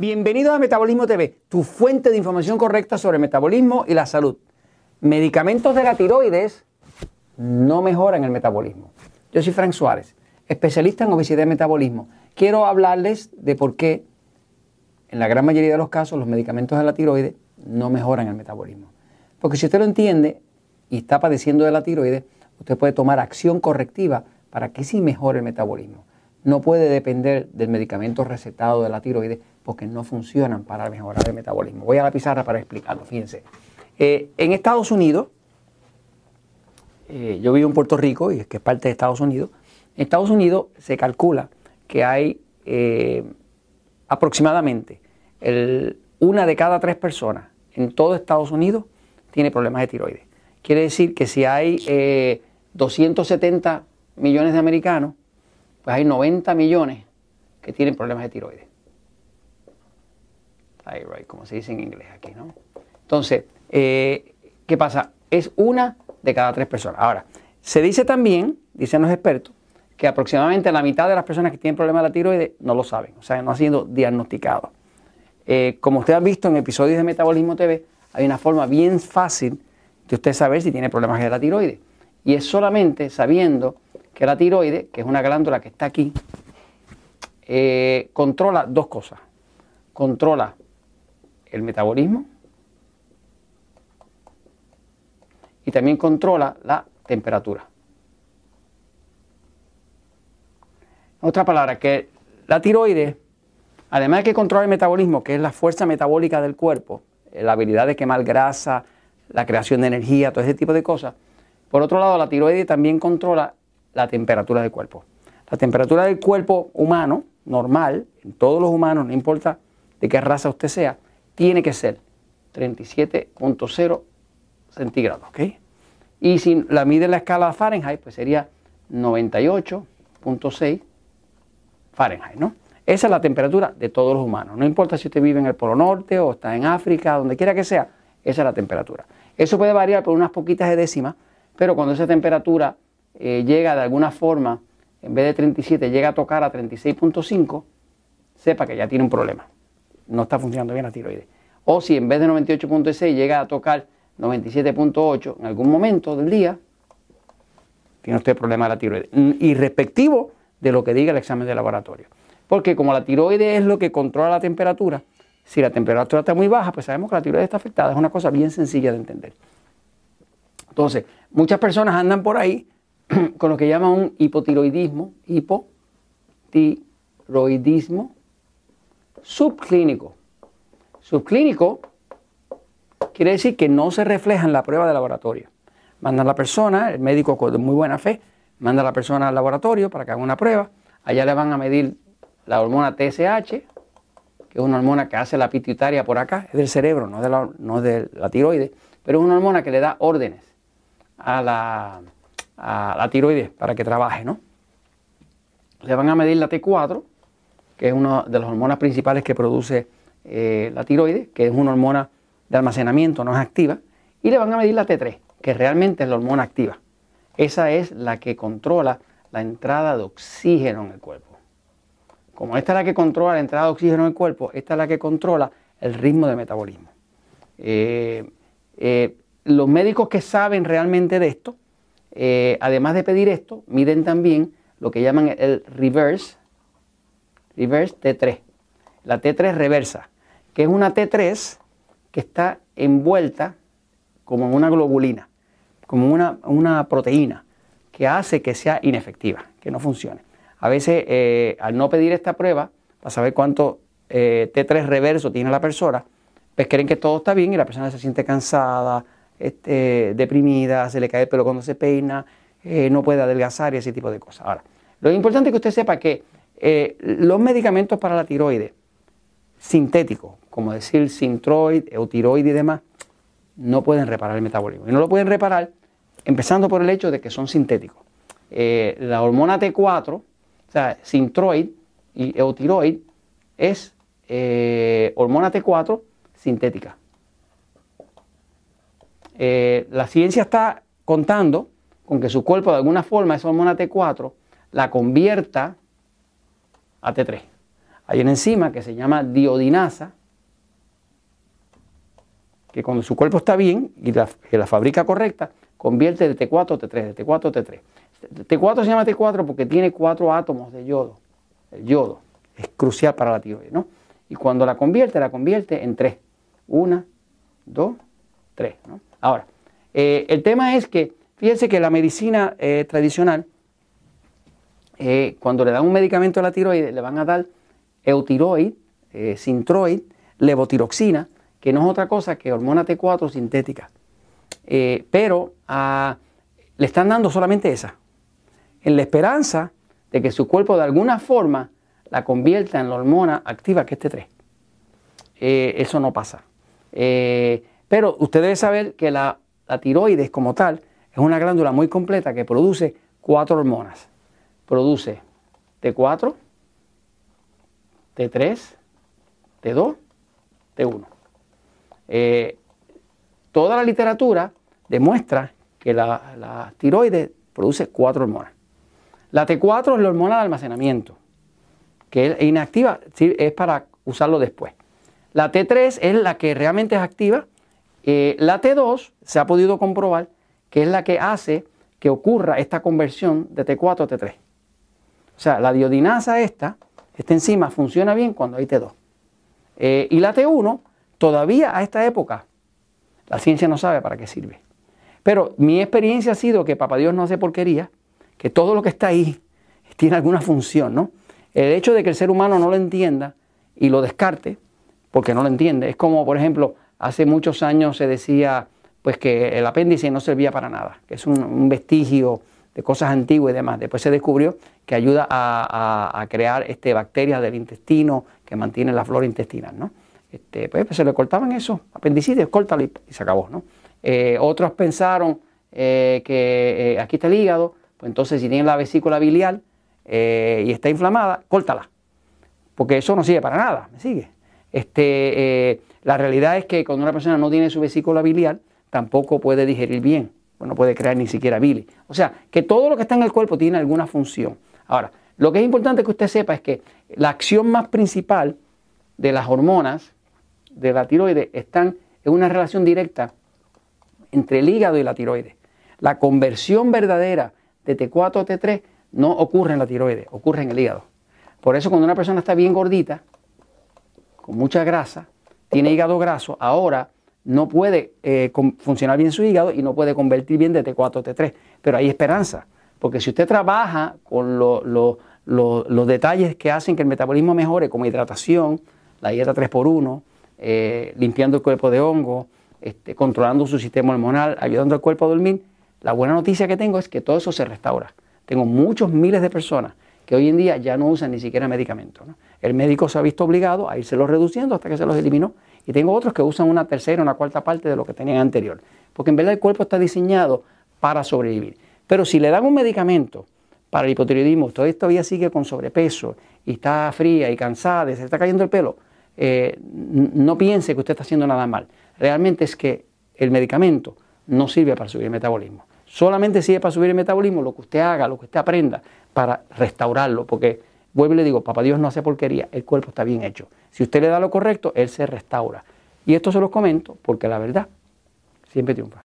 Bienvenidos a Metabolismo TV, tu fuente de información correcta sobre el metabolismo y la salud. Medicamentos de la tiroides no mejoran el metabolismo. Yo soy Frank Suárez, especialista en obesidad y metabolismo. Quiero hablarles de por qué, en la gran mayoría de los casos, los medicamentos de la tiroides no mejoran el metabolismo. Porque si usted lo entiende y está padeciendo de la tiroides, usted puede tomar acción correctiva para que sí mejore el metabolismo. No puede depender del medicamento recetado de la tiroides porque no funcionan para mejorar el metabolismo. Voy a la pizarra para explicarlo, fíjense. Eh, en Estados Unidos, eh, yo vivo en Puerto Rico y es que es parte de Estados Unidos, en Estados Unidos se calcula que hay eh, aproximadamente una de cada tres personas en todo Estados Unidos tiene problemas de tiroides. Quiere decir que si hay 270 millones de americanos, pues hay 90 millones que tienen problemas de tiroides. Thyroid, como se dice en inglés aquí, ¿no? Entonces, eh, ¿qué pasa? Es una de cada tres personas. Ahora, se dice también, dicen los expertos, que aproximadamente la mitad de las personas que tienen problemas de la tiroides no lo saben, o sea, no han sido diagnosticados. Eh, como usted ha visto en episodios de Metabolismo TV, hay una forma bien fácil de usted saber si tiene problemas de la tiroides. Y es solamente sabiendo que la tiroides, que es una glándula que está aquí, eh, controla dos cosas. Controla el metabolismo y también controla la temperatura. otra palabra, que la tiroides, además de que controla el metabolismo, que es la fuerza metabólica del cuerpo, eh, la habilidad de quemar grasa, la creación de energía, todo ese tipo de cosas, por otro lado, la tiroides también controla la temperatura del cuerpo. La temperatura del cuerpo humano, normal, en todos los humanos, no importa de qué raza usted sea, tiene que ser 37.0 centígrados. Y si la mide en la escala Fahrenheit, pues sería 98.6 Fahrenheit, ¿no? Esa es la temperatura de todos los humanos. No importa si usted vive en el Polo Norte o está en África, donde quiera que sea, esa es la temperatura. Eso puede variar por unas poquitas de décimas, pero cuando esa temperatura eh, llega de alguna forma, en vez de 37, llega a tocar a 36.5, sepa que ya tiene un problema. No está funcionando bien la tiroides. O si en vez de 98.6 llega a tocar 97.8 en algún momento del día, tiene usted problema de la tiroides. Irrespectivo de lo que diga el examen de laboratorio. Porque como la tiroides es lo que controla la temperatura, si la temperatura está muy baja, pues sabemos que la tiroides está afectada. Es una cosa bien sencilla de entender. Entonces, muchas personas andan por ahí con lo que llaman un hipotiroidismo, hipotiroidismo subclínico. Subclínico quiere decir que no se refleja en la prueba de laboratorio. Manda a la persona, el médico con muy buena fe, manda a la persona al laboratorio para que haga una prueba. Allá le van a medir la hormona TSH, que es una hormona que hace la pituitaria por acá, es del cerebro, no de la, no de la tiroides, pero es una hormona que le da órdenes a la, a tiroides para que trabaje, ¿no? Le van a medir la T4, que es una de las hormonas principales que produce eh, la tiroides, que es una hormona de almacenamiento, no es activa, y le van a medir la T3, que realmente es la hormona activa. Esa es la que controla la entrada de oxígeno en el cuerpo. Como esta es la que controla la entrada de oxígeno en el cuerpo, esta es la que controla el ritmo de metabolismo. Eh, eh, los médicos que saben realmente de esto, eh, además de pedir esto, miden también lo que llaman el reverse, reverse T3, la T3 reversa, que es una T3 que está envuelta como una globulina, como una, una proteína, que hace que sea inefectiva, que no funcione. A veces, eh, al no pedir esta prueba, para saber cuánto eh, T3 reverso tiene la persona, pues creen que todo está bien y la persona se siente cansada, este, deprimida, se le cae el pelo cuando se peina, eh, no puede adelgazar y ese tipo de cosas. Ahora, lo importante es que usted sepa que eh, los medicamentos para la tiroides sintéticos, como decir Sintroid, Eutiroid y demás, no pueden reparar el metabolismo. Y no lo pueden reparar empezando por el hecho de que son sintéticos. Eh, la hormona T4, o sea, Sintroid y Eutiroid, es hormona T4 sintética. Eh, la ciencia está contando con que su cuerpo de alguna forma esa hormona T4 la convierta a T3. Hay una enzima que se llama diodinasa, que cuando su cuerpo está bien y la, la fabrica correcta, convierte de T4 a T3, de T4 a T3. T4 se llama T4 porque tiene cuatro átomos de yodo. El yodo es crucial para la tiroides, ¿no? Y cuando la convierte, la convierte en tres. Una, dos, tres. ¿no? Ahora, eh, el tema es que, fíjense que la medicina eh, tradicional, eh, cuando le dan un medicamento a la tiroides, le van a dar eutiroid, sintroid, levotiroxina, que no es otra cosa que hormona T4 sintética. pero ah, le están dando solamente esa, en la esperanza de que su cuerpo de alguna forma la convierta en la hormona activa que es T3. eso no pasa. Pero usted debe saber que la la tiroides como tal es una glándula muy completa que produce cuatro hormonas. Produce T4, T3, T2, T1. toda la literatura demuestra que la, tiroides produce cuatro hormonas. La T4 es la hormona de almacenamiento, que es inactiva, es para usarlo después. La T3 es la que realmente es activa eh, la T2 se ha podido comprobar que es la que hace que ocurra esta conversión de T4 a T3. O sea, la diodinasa esta, esta enzima funciona bien cuando hay T2. Eh, y la T1, todavía a esta época, la ciencia no sabe para qué sirve. Pero mi experiencia ha sido que Papá Dios no hace porquería, que todo lo que está ahí tiene alguna función, ¿no? El hecho de que el ser humano no lo entienda y lo descarte, porque no lo entiende, es como, por ejemplo, Hace muchos años se decía pues que el apéndice no servía para nada, que es un, vestigio de cosas antiguas y demás. Después se descubrió que ayuda a, crear este, bacterias del intestino que mantienen la flora intestinal. ¿no? Este, pues, se le cortaban eso, apendicitis, córtalo y, se acabó. ¿no? Eh, otros pensaron eh, que eh, aquí está el hígado, pues entonces si tiene la vesícula biliar y está inflamada, córtala, porque eso no sirve para nada, ¿me sigue? Este, la realidad es que cuando una persona no tiene su vesícula biliar, tampoco puede digerir bien, no puede crear ni siquiera bilis. O sea, que todo lo que está en el cuerpo tiene alguna función. Ahora, lo que es importante que usted sepa es que la acción más principal de las hormonas de la tiroides están en una relación directa entre el hígado y la tiroides. La conversión verdadera de T4 a T3 no ocurre en la tiroides, ocurre en el hígado. Por eso cuando una persona está bien gordita, con mucha grasa, tiene hígado graso, ahora no puede eh, funcionar bien su hígado y no puede convertir bien de T4 a T3. Pero hay esperanza, porque si usted trabaja con los detalles que hacen que el metabolismo mejore, como hidratación, la dieta 3x1, eh, limpiando el cuerpo de hongo, este, controlando su sistema hormonal, ayudando al cuerpo a dormir, la buena noticia que tengo es que todo eso se restaura. Tengo muchos miles de personas que hoy en día ya no usan ni siquiera medicamentos. El médico se ha visto obligado a irse reduciendo hasta que se los eliminó. Y tengo otros que usan una tercera, una cuarta parte de lo que tenían anterior. Porque en verdad el cuerpo está diseñado para sobrevivir. Pero si le dan un medicamento para el hipotiroidismo, usted todavía sigue con sobrepeso y está fría y cansada, se está cayendo el pelo, eh, no piense que usted está haciendo nada mal. Realmente es que el medicamento no sirve para subir el metabolismo. Solamente sirve para subir el metabolismo lo que usted haga, lo que usted aprenda para restaurarlo, porque vuelvo y le digo, papá Dios no hace porquería, el cuerpo está bien hecho. Si usted le da lo correcto, él se restaura. Y esto se los comento porque la verdad siempre triunfa.